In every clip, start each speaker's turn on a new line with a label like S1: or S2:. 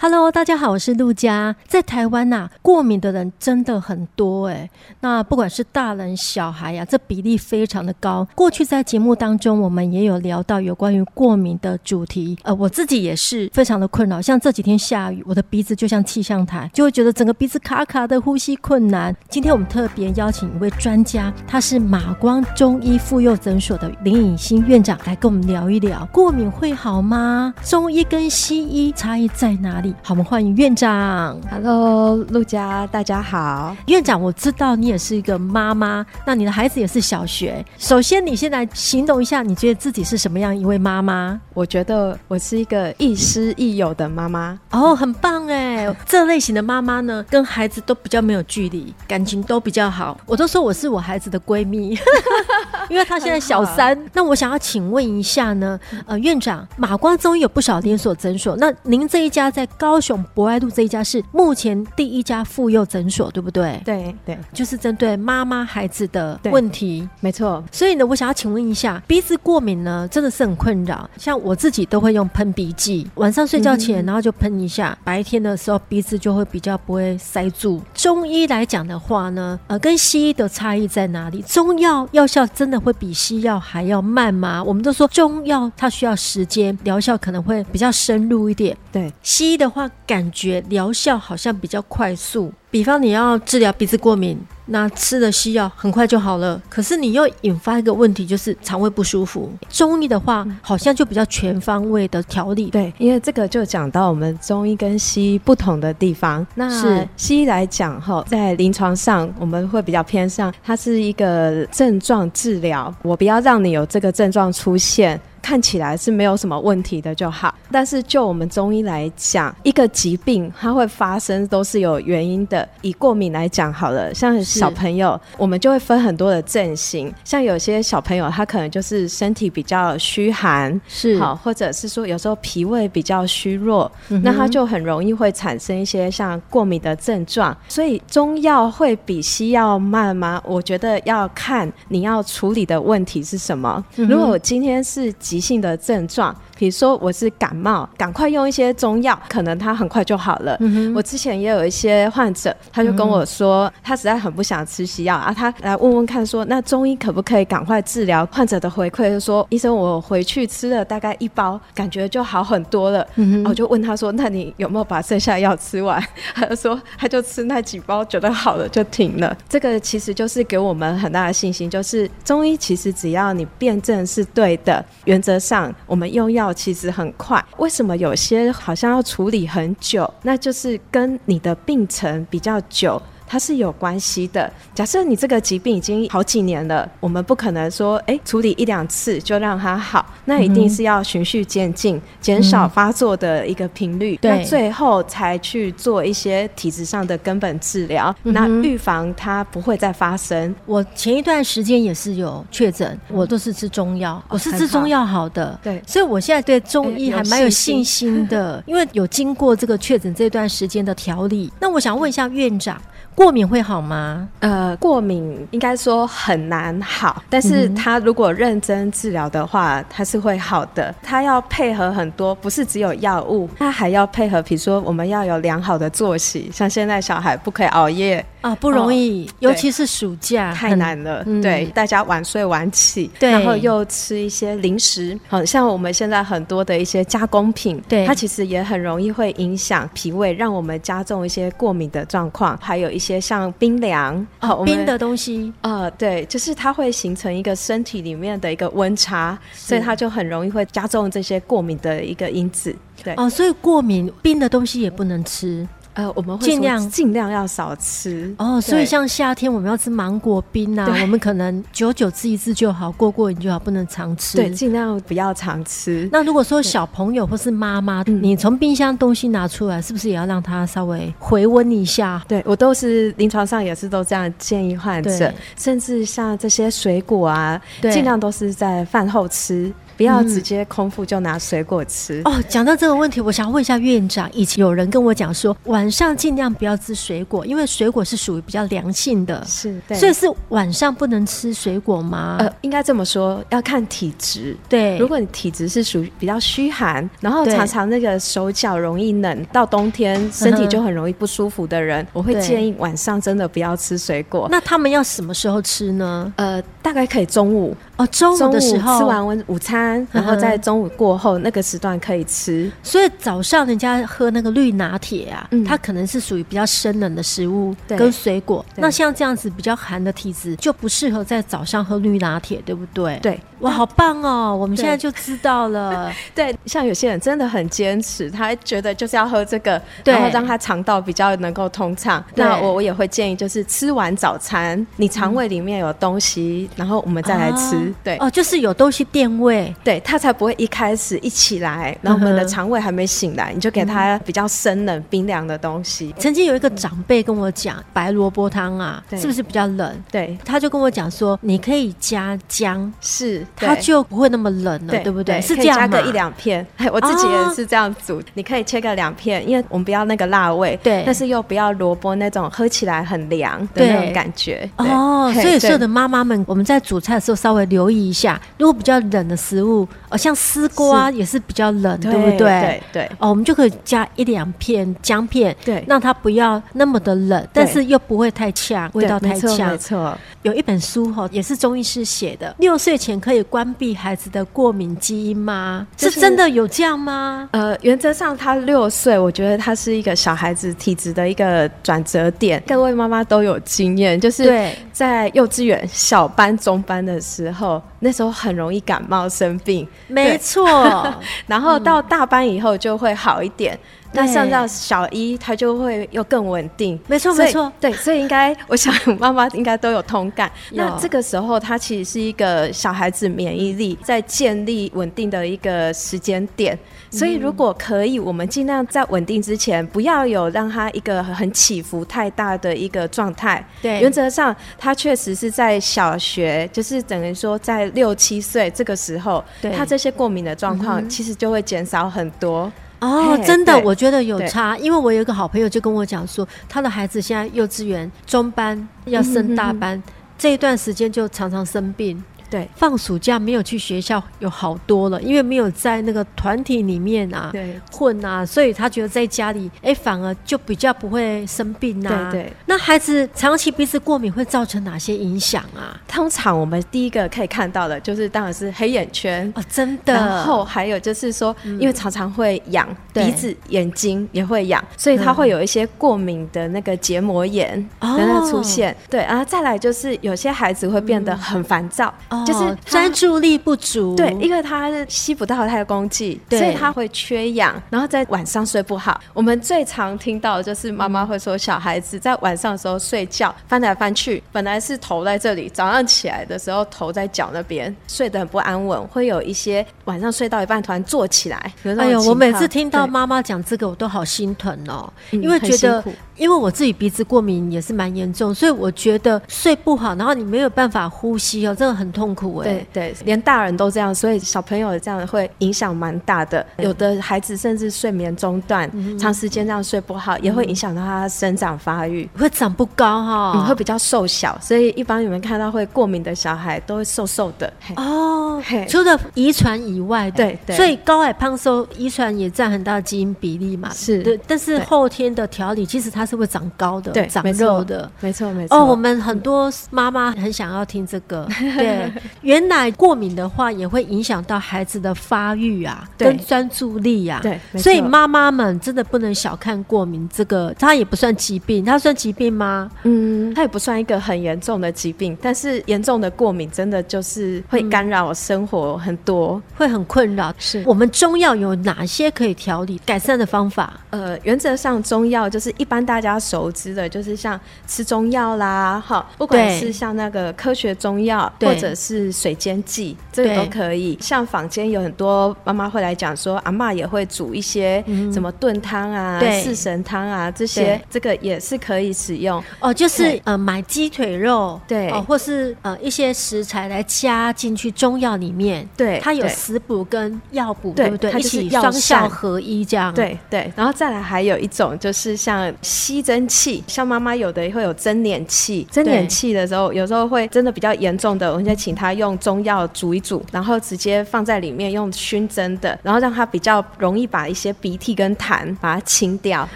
S1: ？Hello，大家好，我是陆佳。在台湾呐、过敏的人真的很多哎。那不管是大人小孩呀、这比例非常的高。过去在节目当中，我们也有聊到有关于过敏的主题。呃，我自己也是非常的困扰。像这几天下雨，我的鼻子就像气象台，就会觉得整个鼻子卡卡的，呼吸困难。今天我们特别邀请一位专家，他是马光中医妇幼诊所的林颖欣院长，来跟我们聊一聊过敏会好吗？中医跟西医差异在哪里？好，我们欢迎院长。
S2: Hello，陆佳，大家好。
S1: 院长，我知道你也是一个妈妈，那你的孩子也是小学。首先，你现在形容一下，你觉得自己是什么样一位妈妈？
S2: 我觉得我是一个亦师亦友的妈妈。
S1: 哦，很棒哎！这类型的妈妈呢，跟孩子都比较没有距离，感情都比较好。我都说我是我孩子的闺蜜，因为她现在小三。那我想要请问一下呢，呃，院长，马光中医有不少连锁诊所，那您这一家在高雄博爱路这一家是目前第一家妇幼诊所，对不对？
S2: 对对，
S1: 就是针对妈妈孩子的问题，
S2: 没错。
S1: 所以呢，我想要请问一下，鼻子过敏呢，真的是很困扰。像我自己都会用喷鼻剂，晚上睡觉前，然后就喷一下，嗯、白天的时候鼻子就会比较不会塞住。中医来讲的话呢，呃，跟西医的差异在哪里？中药药效真的会比西药还要慢吗？我们都说中药它需要时间，疗效可能会比较深入一点。
S2: 对，
S1: 西医的。的话，感觉疗效好像比较快速。比方你要治疗鼻子过敏，那吃了西药很快就好了。可是你又引发一个问题，就是肠胃不舒服。中医的话，好像就比较全方位的调理。
S2: 对，因为这个就讲到我们中医跟西医不同的地方。那是西医来讲哈，在临床上我们会比较偏向，它是一个症状治疗。我不要让你有这个症状出现。看起来是没有什么问题的就好，但是就我们中医来讲，一个疾病它会发生都是有原因的。以过敏来讲好了，像小朋友，我们就会分很多的症型。像有些小朋友他可能就是身体比较虚寒，
S1: 是
S2: 好，或者是说有时候脾胃比较虚弱，嗯，那他就很容易会产生一些像过敏的症状。所以中药会比西药慢吗？我觉得要看你要处理的问题是什么。嗯，如果我今天是急性的症状，比如说我是感冒，赶快用一些中药，可能他很快就好了。嗯、我之前也有一些患者，他就跟我说，嗯、他实在很不想吃西药啊，他来问问看说，说那中医可不可以赶快治疗？患者的回馈就说，医生，我回去吃了大概一包，感觉就好很多了。嗯、我就问他说，那你有没有把剩下药吃完？他就说，他就吃那几包，觉得好了就停了。这个其实就是给我们很大的信心，就是中医其实只要你辩证是对的，原则上，我们用药其实很快。为什么有些好像要处理很久？那就是跟你的病程比较久。它是有关系的。假设你这个疾病已经好几年了，我们不可能说，哎、欸，处理一两次就让它好，那一定是要循序渐进，减少发作的一个频率，那最后才去做一些体质上的根本治疗，那预防它不会再发生。
S1: 我前一段时间也是有确诊，我都是吃中药、哦，我是吃中药好的，对，所以我现在对中医还蛮有信心的、欸，因为有经过这个确诊这段时间的调理。那我想问一下院长。过敏会好吗？
S2: 呃，过敏应该说很难好，但是他如果认真治疗的话，他是会好的。他要配合很多，不是只有药物，他还要配合，比如说我们要有良好的作息，像现在小孩不可以熬夜。
S1: 啊，不容易，哦，尤其是暑假
S2: 太难了。对，大家晚睡晚起，对，然后又吃一些零食，好像我们现在很多的一些加工品，对，它其实也很容易会影响脾胃，让我们加重一些过敏的状况。还有一些像冰凉，
S1: 哦，冰的东西，
S2: 呃，对，就是它会形成一个身体里面的一个温差，所以它就很容易会加重这些过敏的一个因子。对，
S1: 哦，所以过敏冰的东西也不能吃。
S2: 呃，我们会尽量尽量要少吃
S1: 哦。所以像夏天我们要吃芒果冰啊，我们可能久久吃一次就好，过过瘾就好，不能常吃。
S2: 对，尽量不要常吃。
S1: 那如果说小朋友或是妈妈，你从冰箱东西拿出来，是不是也要让他稍微回温一下？
S2: 对，我都是临床上也是都这样建议患者，甚至像这些水果啊，尽量都是在饭后吃。不要直接空腹就拿水果吃。
S1: 哦，讲到这个问题，我想问一下院长，以前有人跟我讲说，晚上尽量不要吃水果，因为水果是属于比较凉性的，
S2: 是，对，
S1: 所以是晚上不能吃水果吗？
S2: 呃，应该这么说，要看体质。
S1: 对，
S2: 如果你体质是属于比较虚寒，然后常常那个手脚容易冷，到冬天身体就很容易不舒服的人，我会建议晚上真的不要吃水果。
S1: 那他们要什么时候吃呢？
S2: 呃，大概可以中午。
S1: 哦，中午的时候
S2: 吃完午午餐，然后在中午过后那个时段可以吃。
S1: 所以早上人家喝那个绿拿铁啊，它可能是属于比较生冷的食物跟水果。那像这样子比较寒的体质，就不适合在早上喝绿拿铁，对不对？
S2: 对，
S1: 哇，好棒哦！我们现在就知道了。
S2: 对，像有些人真的很坚持，他觉得就是要喝这个，然后让他肠道比较能够通畅。那我我也会建议，就是吃完早餐，你肠胃里面有东西，然后我们再来吃。对
S1: 哦，就是有东西垫胃，
S2: 对，他才不会一开始一起来，然后我们的肠胃还没醒来，你就给他比较生冷、冰凉的东西。
S1: 曾经有一个长辈跟我讲，白萝卜汤啊，是不是比较冷？
S2: 对，
S1: 他就跟我讲说，你可以加姜，
S2: 是，
S1: 它就不会那么冷了，对不对？是这样，
S2: 加个一两片，我自己也是这样煮。你可以切个两片，因为我们不要那个辣味，对，但是又不要萝卜那种喝起来很凉的那种感觉。
S1: 哦，所以所有的妈妈们，我们在煮菜的时候稍微留意一下，如果比较冷的食物，哦，像丝瓜也是比较冷，对不对？对对。哦，我们就可以加一两片姜片，对，让它不要那么的冷，但是又不会太呛，味道太呛。没错。有一本书哈，也是中医师写的，六岁前可以关闭孩子的过敏基因吗？是真的有这样吗？
S2: 呃，原则上他六岁，我觉得他是一个小孩子体质的一个转折点。各位妈妈都有经验，就是在幼稚园小班、中班的时候，那时候很容易感冒生病。
S1: 没错，
S2: 然后到大班以后就会好一点。那上到小一，他就会又更稳定。
S1: 没错，没错，
S2: 对，所以应该，我想妈妈应该都有同感。那这个时候，他其实是一个小孩子免疫力在建立稳定的一个时间点。所以如果可以，我们尽量在稳定之前，不要有让他一个很起伏太大的一个状态。对，原则上，他确实是在小学，就是等于说在六七岁这个时候，他这些过敏的状况其实就会减少很多。
S1: 哦，真的，我觉得有差，因为我有一个好朋友就跟我讲说，他的孩子现在幼稚园中班要升大班，嗯、哼哼这一段时间就常常生病。对，放暑假没有去学校有好多了，因为没有在那个团体里面啊，对，混啊，所以他觉得在家里，哎，反而就比较不会生病啊。对对。那孩子长期鼻子过敏会造成哪些影响啊？
S2: 通常我们第一个可以看到的就是，当然是黑眼圈
S1: 哦，真的。
S2: 然后还有就是说，因为常常会痒鼻子、眼睛也会痒，所以他会有一些过敏的那个结膜炎的那出现。对，然后再来就是有些孩子会变得很烦躁。就是
S1: 专注力不足，
S2: 对，因为他是吸不到太空气，所以他会缺氧，然后在晚上睡不好。我们最常听到的就是妈妈会说，小孩子在晚上的时候睡觉翻来翻去，本来是头在这里，早上起来的时候头在脚那边，睡得很不安稳，会有一些晚上睡到一半突然坐起来。
S1: 哎呦，我每次听到妈妈讲这个，我都好心疼哦，因为觉得。因为我自己鼻子过敏也是蛮严重，所以我觉得睡不好，然后你没有办法呼吸哦，真的很痛苦哎。
S2: 对对，连大人都这样，所以小朋友这样会影响蛮大的。有的孩子甚至睡眠中断，嗯、长时间这样睡不好，也会影响到他生长发育，
S1: 会长不高哈、哦，
S2: 你会比较瘦小。所以一般你们看到会过敏的小孩都会瘦瘦的
S1: 哦。除了遗传以外，对对，所以高矮胖瘦遗传也占很大的基因比例嘛。是对，但是后天的调理其实它。是会长高的，对，长肉的，
S2: 没错没错。
S1: 哦，我们很多妈妈很想要听这个。对，原来过敏的话也会影响到孩子的发育啊，跟专注力啊。对，所以妈妈们真的不能小看过敏这个，它也不算疾病，它算疾病吗？
S2: 嗯，它也不算一个很严重的疾病，但是严重的过敏真的就是会干扰生活很多，
S1: 会很困扰。是我们中药有哪些可以调理改善的方法？
S2: 呃，原则上中药就是一般大。大家熟知的，就是像吃中药啦，哈，不管是像那个科学中药，或者是水煎剂，这个都可以。像坊间有很多妈妈会来讲说，阿嬷也会煮一些什么炖汤啊、四神汤啊这些，这个也是可以使用。
S1: 哦，就是呃买鸡腿肉，
S2: 对，
S1: 哦，或是呃一些食材来加进去中药里面，
S2: 对，
S1: 它有食补跟药补，对不对？一起双效合一这样。
S2: 对对，然后再来还有一种就是像吸蒸器，像妈妈有的会有蒸脸器，蒸脸器的时候有时候会真的比较严重的，我们就请他用中药煮一煮，然后直接放在里面用熏蒸的，然后让它比较容易把一些鼻涕跟痰把它清掉。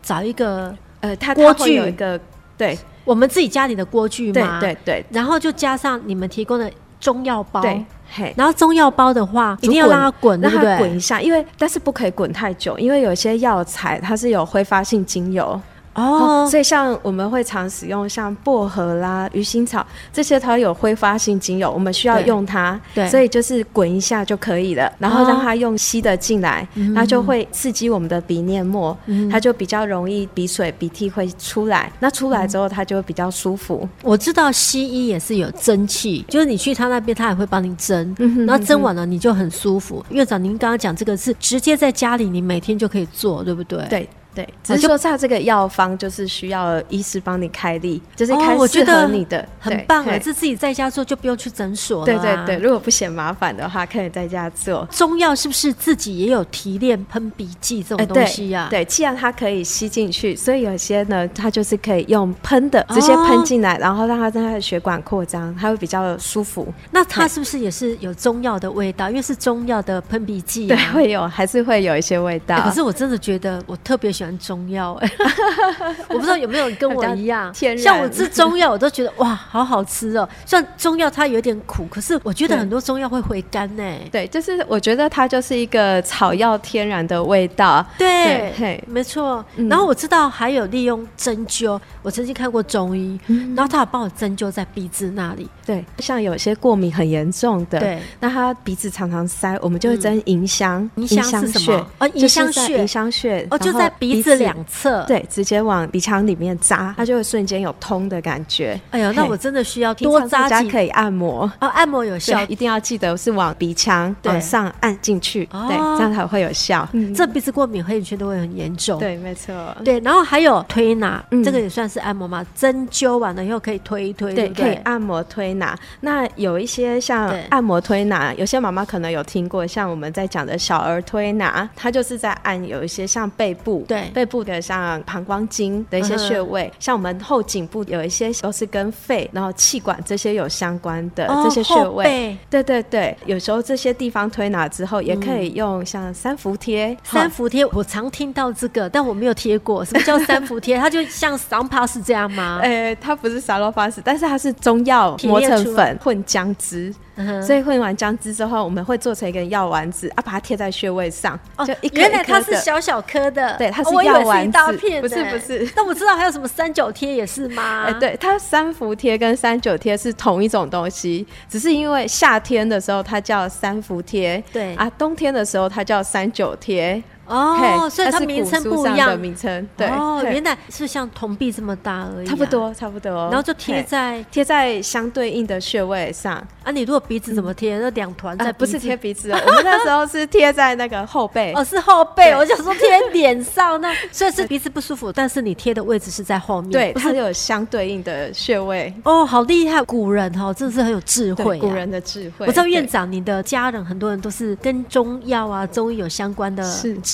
S1: 找一个
S2: 呃，它锅具。有一个对，
S1: 我们自己家里的锅具嘛，
S2: 对对对，
S1: 然后就加上你们提供的中药包。
S2: 对嘿，
S1: 然后中药包的话，一定要让它滚，
S2: 让它滚一下，因为但是不可以滚太久，因为有些药材它是有挥发性精油。哦，所以像我们会常使用像薄荷啦、鱼腥草这些，它有挥发性精油，我们需要用它，对，所以就是滚一下就可以了，然后让它用吸的进来，它就会刺激我们的鼻黏膜，它就比较容易鼻水、鼻涕会出来，那出来之后它就会比较舒服。
S1: 我知道西医也是有蒸汽，就是你去他那边，他也会帮你蒸，然后蒸完了你就很舒服。院长，您刚刚讲这个是直接在家里，你每天就可以做，对不对？
S2: 对。对，只是说他这个药方就是需要医师帮你开立，就是开适合你的，
S1: 很棒哎，这自己在家做就不用去诊所了。
S2: 对对对，如果不嫌麻烦的话，可以在家做。
S1: 中药是不是自己也有提炼喷鼻剂这种东西呀？
S2: 对，既然它可以吸进去，所以有些呢，它就是可以用喷的，直接喷进来，然后让它在它的血管扩张，它会比较舒服。
S1: 那它是不是也是有中药的味道？因为是中药的喷鼻剂，
S2: 对，会有，还是会有一些味道。
S1: 可是我真的觉得我特别喜欢中药哎，我不知道有没有人跟我一样，像我吃中药，我都觉得哇，好好吃哦。虽然中药它有点苦，可是我觉得很多中药会回甘呢。
S2: 对，就是我觉得它就是一个草药天然的味道。
S1: 对，嘿，没错。然后我知道还有利用针灸，我曾经看过中医，然后他有帮我针灸在鼻子那里。
S2: 对，像有些过敏很严重的，对，那他鼻子常常塞，我们就会针迎香。
S1: 迎香是什么？哦，迎香穴，
S2: 迎香穴。
S1: 哦，就在鼻子两侧，
S2: 对，直接往鼻腔里面扎，它就会瞬间有通的感觉。
S1: 哎呀，那我真的需要多扎几，
S2: 可以按摩。
S1: 哦，按摩有效，
S2: 一定要记得是往鼻腔往上按进去，对，这样才会有效。
S1: 这鼻子过敏黑眼圈都会很严重。
S2: 对，没错。
S1: 对，然后还有推拿，这个也算是按摩嘛？针灸完了以后可以推一推，对，
S2: 可以按摩推拿。那有一些像按摩推拿，有些妈妈可能有听过，像我们在讲的小儿推拿，它就是在按有一些像背部，对，背部的像膀胱经的一些穴位，嗯、像我们后颈部有一些都是跟肺，然后气管这些有相关的这些穴位。哦、对对对，有时候这些地方推拿之后，也可以用像三伏贴。
S1: 三伏贴我常听到这个，但我没有贴过。什么叫三伏贴？它就像桑帕斯这样吗？
S2: 呃，它不是沙洛帕斯，但是它是中药磨成粉混姜汁。所以混完姜汁之后，我们会做成一个药丸子啊，把它贴在穴位上。哦，就一颗一颗的。原来
S1: 它是小小颗的，
S2: 对，它是药丸子，
S1: 不是不是。但我知道还有什么三九贴也是吗？
S2: 哎，对，它三伏贴跟三九贴是同一种东西，只是因为夏天的时候它叫三伏贴，对啊，冬天的时候它叫三九贴。
S1: 哦，所以它名称不一样。
S2: 名称对
S1: 哦，原来是像铜币这么大而已，
S2: 差不多差不多。
S1: 然后就贴在
S2: 贴在相对应的穴位上
S1: 啊。你如果鼻子怎么贴？那两团在
S2: 不是贴鼻子，我们那时候是贴在那个后背。
S1: 哦，是后背。我想说贴脸上，那 所以是鼻子不舒服，但是你贴的位置是在后面，
S2: 对，它有相对应的穴位。
S1: 哦，好厉害，古人哦，真的是很有智慧。
S2: 古人的智慧。
S1: 我知道院长，你的家人很多人都是跟中药啊、中医有相关的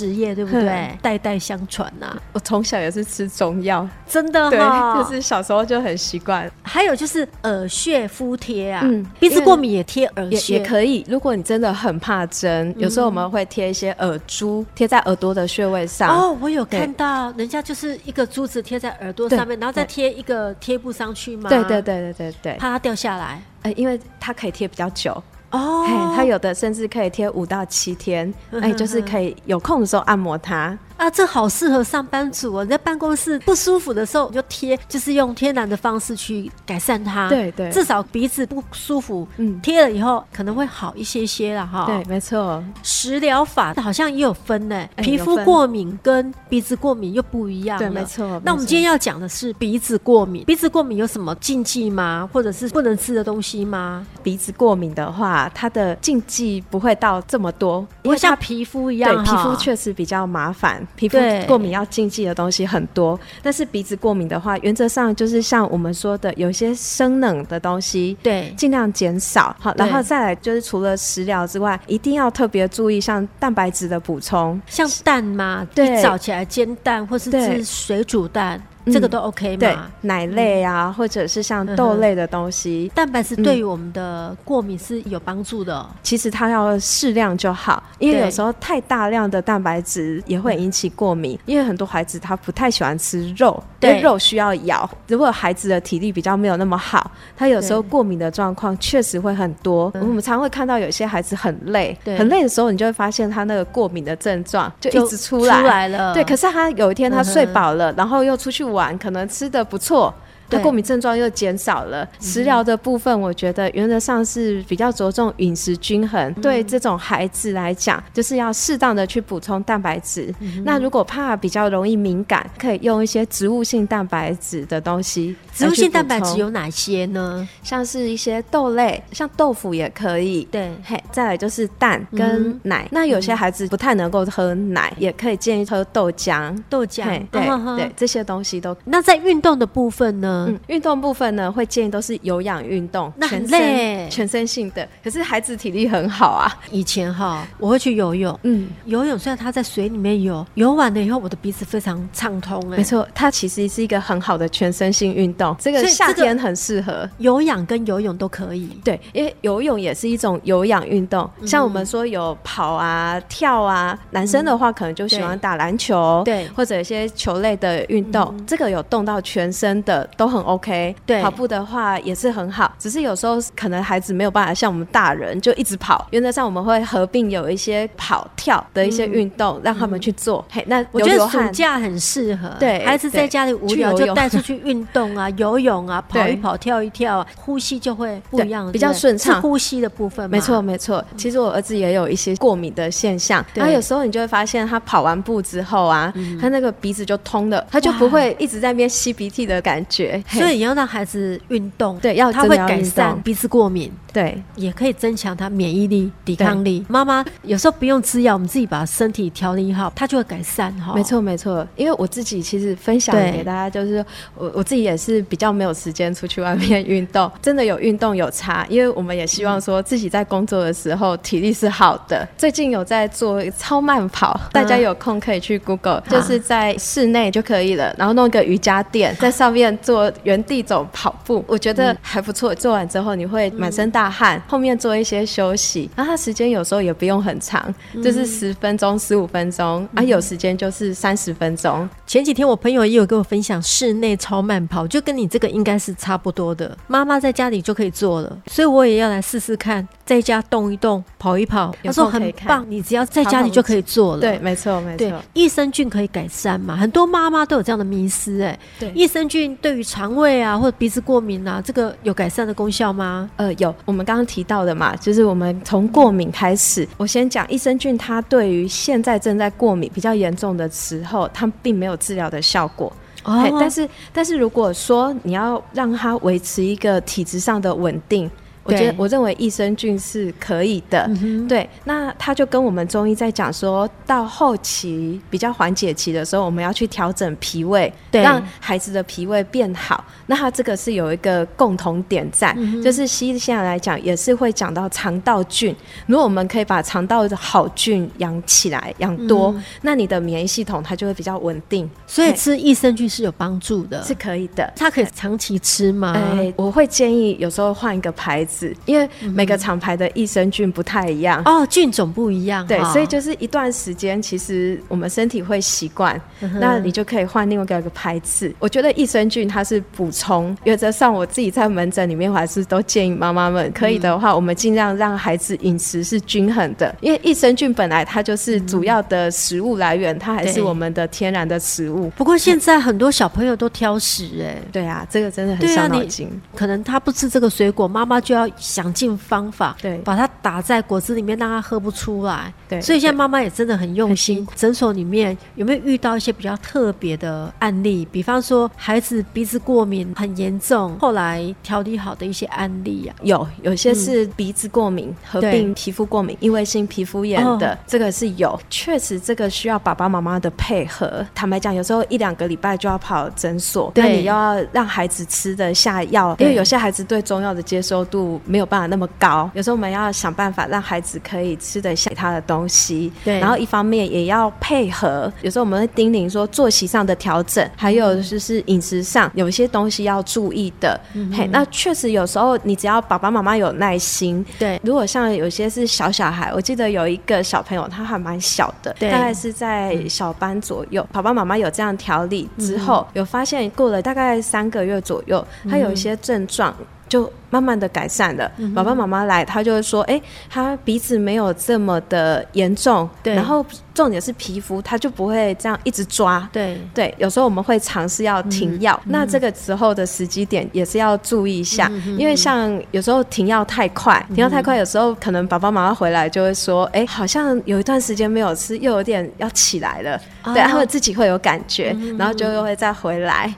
S1: 职业，对不对？代代相传呐。
S2: 我从小也是吃中药，
S1: 真的哈，
S2: 就是小时候就很习惯。
S1: 还有就是耳穴敷贴啊，嗯，鼻子过敏也贴耳穴
S2: 也可以。如果你真的很怕针，有时候我们会贴一些耳珠，贴在耳朵的穴位上。
S1: 哦，我有看到人家就是一个珠子贴在耳朵上面，然后再贴一个贴布上去吗？
S2: 对对对对对对，
S1: 怕它掉下来。
S2: 哎，因为它可以贴比较久。哦，它有的甚至可以贴五到七天，哎，就是可以有空的时候按摩它。
S1: 啊，这好适合上班族哦。你在办公室不舒服的时候，你就贴，就是用天然的方式去改善它。
S2: 对对，
S1: 至少鼻子不舒服，嗯，贴了以后可能会好一些些了哈。
S2: 对，没错。
S1: 食疗法好像也有分呢，皮肤过敏跟鼻子过敏又不一样。
S2: 对，没错。
S1: 那我们今天要讲的是鼻子过敏，鼻子过敏有什么禁忌吗？或者是不能吃的东西吗？
S2: 鼻子过敏的话，它的禁忌不会到这么多，
S1: 因为像皮肤一样，
S2: 对，皮肤确实比较麻烦。皮肤过敏要禁忌的东西很多，但是鼻子过敏的话，原则上就是像我们说的，有些生冷的东西，
S1: 对，
S2: 尽量减少。好，然后再来就是除了食疗之外，一定要特别注意像蛋白质的补充，
S1: 像蛋嘛，对，早起来煎蛋或是吃水煮蛋。这个都 OK 吗？
S2: 对，奶类啊，或者是像豆类的东西，
S1: 蛋白质对于我们的过敏是有帮助的。
S2: 其实它要适量就好，因为有时候太大量的蛋白质也会引起过敏。因为很多孩子他不太喜欢吃肉，对，肉需要咬。如果孩子的体力比较没有那么好，他有时候过敏的状况确实会很多。我们常会看到有些孩子很累，很累的时候，你就会发现他那个过敏的症状就一直出来，出来了。对，可是他有一天他睡饱了，然后又出去玩。可能吃的不错。它过敏症状又减少了。食疗的部分，我觉得原则上是比较着重饮食均衡。对这种孩子来讲，就是要适当的去补充蛋白质。那如果怕比较容易敏感，可以用一些植物性蛋白质的东西。
S1: 植物性蛋白质有哪些呢？
S2: 像是一些豆类，像豆腐也可以。对，嘿，再来就是蛋跟奶。那有些孩子不太能够喝奶，也可以建议喝豆浆。
S1: 豆浆，
S2: 对对，这些东西都。
S1: 那在运动的部分呢？
S2: 嗯，运动部分呢，会建议都是有氧运动，
S1: 那很累，
S2: 全身性的。可是孩子体力很好啊。
S1: 以前哈，我会去游泳，嗯，游泳虽然他在水里面游，游完了以后，我的鼻子非常畅通。哎，
S2: 没错，它其实是一个很好的全身性运动。这个夏天很适合
S1: 有氧跟游泳都可以。
S2: 对，因为游泳也是一种有氧运动。像我们说有跑啊、跳啊，男生的话可能就喜欢打篮球，对，或者一些球类的运动，这个有动到全身的都。很 OK，对，跑步的话也是很好，只是有时候可能孩子没有办法像我们大人就一直跑。原则上我们会合并有一些跑跳的一些运动，让他们去做。嘿，那
S1: 我觉得暑假很适合，对，孩子在家里无聊就带出去运动啊，游泳啊，跑一跑，跳一跳，呼吸就会不一样，
S2: 比较顺畅。
S1: 呼吸的部分，
S2: 没错没错。其实我儿子也有一些过敏的现象，他有时候你就会发现他跑完步之后啊，他那个鼻子就通了，他就不会一直在那边吸鼻涕的感觉。
S1: 所以你要让孩子运动，
S2: 对，要
S1: 他会改善鼻子过敏，
S2: 对，
S1: 也可以增强他免疫力、抵抗力。妈妈有时候不用吃药，我们自己把身体调理好，他就会改善哈。
S2: 没错没错，因为我自己其实分享给大家，就是我我自己也是比较没有时间出去外面运动，真的有运动有差，因为我们也希望说自己在工作的时候体力是好的。最近有在做超慢跑，大家有空可以去 Google，就是在室内就可以了，然后弄个瑜伽垫在上面做。原地走跑步，我觉得还不错。做完之后你会满身大汗，后面做一些休息。然后它时间有时候也不用很长，就是十分钟、十五分钟啊，有时间就是三十分钟。
S1: 前几天我朋友也有跟我分享室内超慢跑，就跟你这个应该是差不多的，妈妈在家里就可以做了，所以我也要来试试看，在家动一动，跑一跑。他说很棒，你只要在家里就可以做了。
S2: 对，没错，没错。
S1: 益生菌可以改善嘛？很多妈妈都有这样的迷思，哎，对，益生菌对于肠胃啊，或者鼻子过敏啊，这个有改善的功效吗？
S2: 呃，有。我们刚刚提到的嘛，就是我们从过敏开始。我先讲益生菌，它对于现在正在过敏比较严重的时候，它并没有治疗的效果。哦。但是，但是如果说你要让它维持一个体质上的稳定。我觉得，我认为益生菌是可以的。嗯、对，那他就跟我们中医在讲说，到后期比较缓解期的时候，我们要去调整脾胃，对，让孩子的脾胃变好。那他这个是有一个共同点在，嗯、就是西医现在来讲也是会讲到肠道菌。如果我们可以把肠道的好菌养起来、养多，嗯、那你的免疫系统它就会比较稳定。
S1: 所以吃益生菌是有帮助的，
S2: 是可以的。
S1: 它可以长期吃吗？
S2: 哎，我会建议有时候换一个牌子。子，因为每个厂牌的益生菌不太一样。
S1: 哦，菌种不一样，
S2: 对，所以就是一段时间，其实我们身体会习惯，那你就可以换另外一个牌子。我觉得益生菌它是补充，原则上我自己在门诊里面，我还是都建议妈妈们可以的话，我们尽量让孩子饮食是均衡的，因为益生菌本来它就是主要的食物来源，它还是我们的天然的食物。
S1: 不过现在很多小朋友都挑食，哎，
S2: 对啊，这个真的很伤脑筋。
S1: 可能他不吃这个水果，妈妈就要想尽方法，
S2: 对，
S1: 把它打在果汁里面，让他喝不出来。
S2: 对，
S1: 所以现在妈妈也真的很用心。诊所里面有没有遇到一些比较特别的案例？比方说孩子鼻子过敏很严重，后来调理好的一些案例啊？
S2: 有，有些是鼻子过敏合并皮肤过敏，异位性皮肤炎的，这个是有。确实，这个需要爸爸妈妈的配合。坦白讲，有时候一两个礼拜就要跑诊所，那你要让孩子吃得下药，因为有些孩子对中药的接受度没有办法那么高。有时候我们要想办法让孩子可以吃得下他的东西。对，然后一方面也要配合。有时候我们会叮咛说作息上的调整，还有就是饮食上有一些东西要注意的。嗯、嘿，那确实有时候你只要爸爸妈妈有耐心。对，如果像有些是小小孩，我记得有一个小朋友他还蛮小的，大概是在小班左右，爸爸妈妈有这样调理之后，嗯、有发现过了大概三个月左右，他有一些症状。就慢慢的改善了。嗯、爸爸妈妈来，他就会说：“哎、欸，他鼻子没有这么的严重。对，然后重点是皮肤，他就不会这样一直抓。对对，有时候我们会尝试要停药、嗯，那这个时候的时机点也是要注意一下，嗯、因为像有时候停药太快，停药太快，有时候可能爸爸妈妈回来就会说：哎、欸，好像有一段时间没有吃，又有点要起来了。哦、对，他会自己会有感觉，然后就又会再回来。”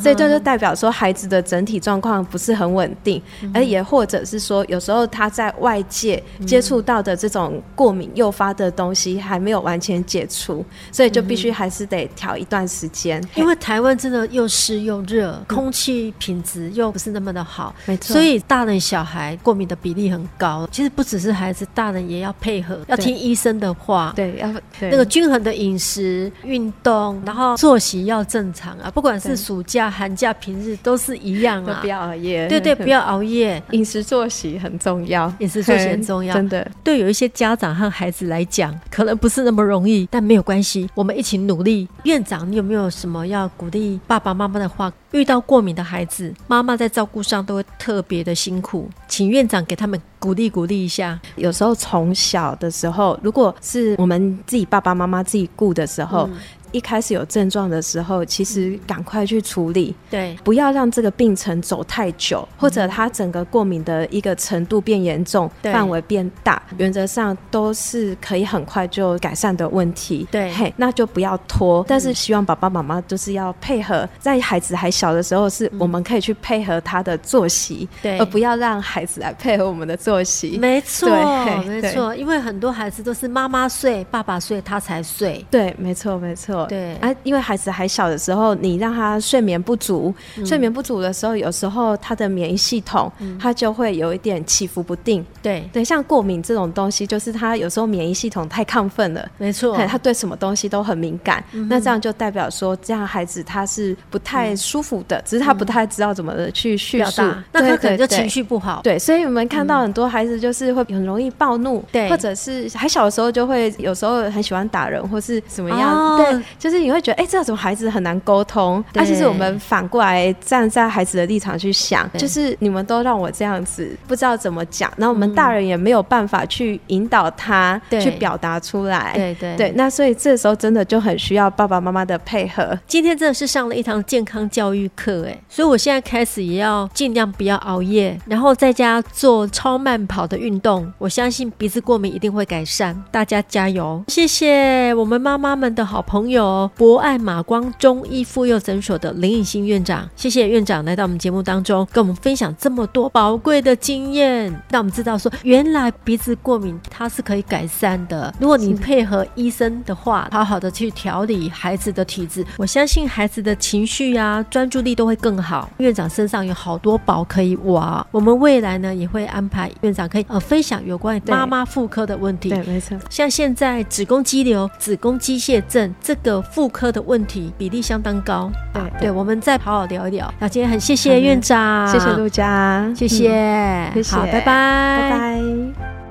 S2: 所以这就代表说，孩子的整体状况不是很稳定，而、嗯、也或者是说，有时候他在外界接触到的这种过敏诱发的东西还没有完全解除，所以就必须还是得调一段时间、嗯。
S1: 因为台湾真的又湿又热，空气品质又不是那么的好，没错。所以大人小孩过敏的比例很高。其实不只是孩子，大人也要配合，要听医生的话，对，要对。那个均衡的饮食、运动，然后作息要正常啊，不管是暑假。寒假、平日都是一样啊！
S2: 不要熬夜，
S1: 对对，不要熬夜。
S2: 饮食作息很重要，
S1: 饮食作息很重要，
S2: 真的。
S1: 对有一些家长和孩子来讲，可能不是那么容易，但没有关系，我们一起努力。院长，你有没有什么要鼓励爸爸妈妈的话？遇到过敏的孩子，妈妈在照顾上都会特别的辛苦，请院长给他们鼓励鼓励一下。
S2: 有时候从小的时候，如果是我们自己爸爸妈妈自己顾的时候。嗯一开始有症状的时候，其实赶快去处理，对，不要让这个病程走太久，或者它整个过敏的一个程度变严重，范围变大，原则上都是可以很快就改善的问题。对，嘿，那就不要拖。但是希望爸爸妈妈就是要配合，在孩子还小的时候，是我们可以去配合他的作息，对，而不要让孩子来配合我们的作息。
S1: 没错，没错，因为很多孩子都是妈妈睡，爸爸睡，他才睡。
S2: 对，没错，没错。对。啊，因为孩子还小的时候，你让他睡眠不足，嗯、睡眠不足的时候，有时候他的免疫系统，嗯、他就会有一点起伏不定。对。对，像过敏这种东西，就是他有时候免疫系统太亢奋了，没错，他对什么东西都很敏感。嗯、那这样就代表说，这样孩子他是不太舒服的，嗯、只是他不太知道怎么的去叙述，嗯、
S1: 那他可能就情绪不好。
S2: 对，所以我们看到很多孩子就是会很容易暴怒，对、嗯，或者是还小的时候就会有时候很喜欢打人或是怎么样，哦、对。就是你会觉得，哎、欸，这种孩子很难沟通。那其实我们反过来站在孩子的立场去想，就是你们都让我这样子，不知道怎么讲，那我们大人也没有办法去引导他去表达出来。对对对。那所以这时候真的就很需要爸爸妈妈的配合。
S1: 今天真的是上了一堂健康教育课，哎，所以我现在开始也要尽量不要熬夜，然后在家做超慢跑的运动。我相信鼻子过敏一定会改善，大家加油！谢谢我们妈妈们的好朋友。博爱马光中医妇幼诊所的林颖欣院长，谢谢院长来到我们节目当中，跟我们分享这么多宝贵的经验，让我们知道说，原来鼻子过敏它是可以改善的。如果你配合医生的话，好好的去调理孩子的体质，我相信孩子的情绪啊、专注力都会更好。院长身上有好多宝可以挖，我们未来呢也会安排院长可以呃分享有关于妈妈妇科的问题。
S2: 对，没错。
S1: 像现在子宫肌瘤、子宫肌腺症这个妇科的问题比例相当高。对，对，我们再好好聊一聊。那今天很谢谢院长，
S2: 谢谢陆家，
S1: 谢谢，谢谢，好，拜拜，
S2: 拜拜。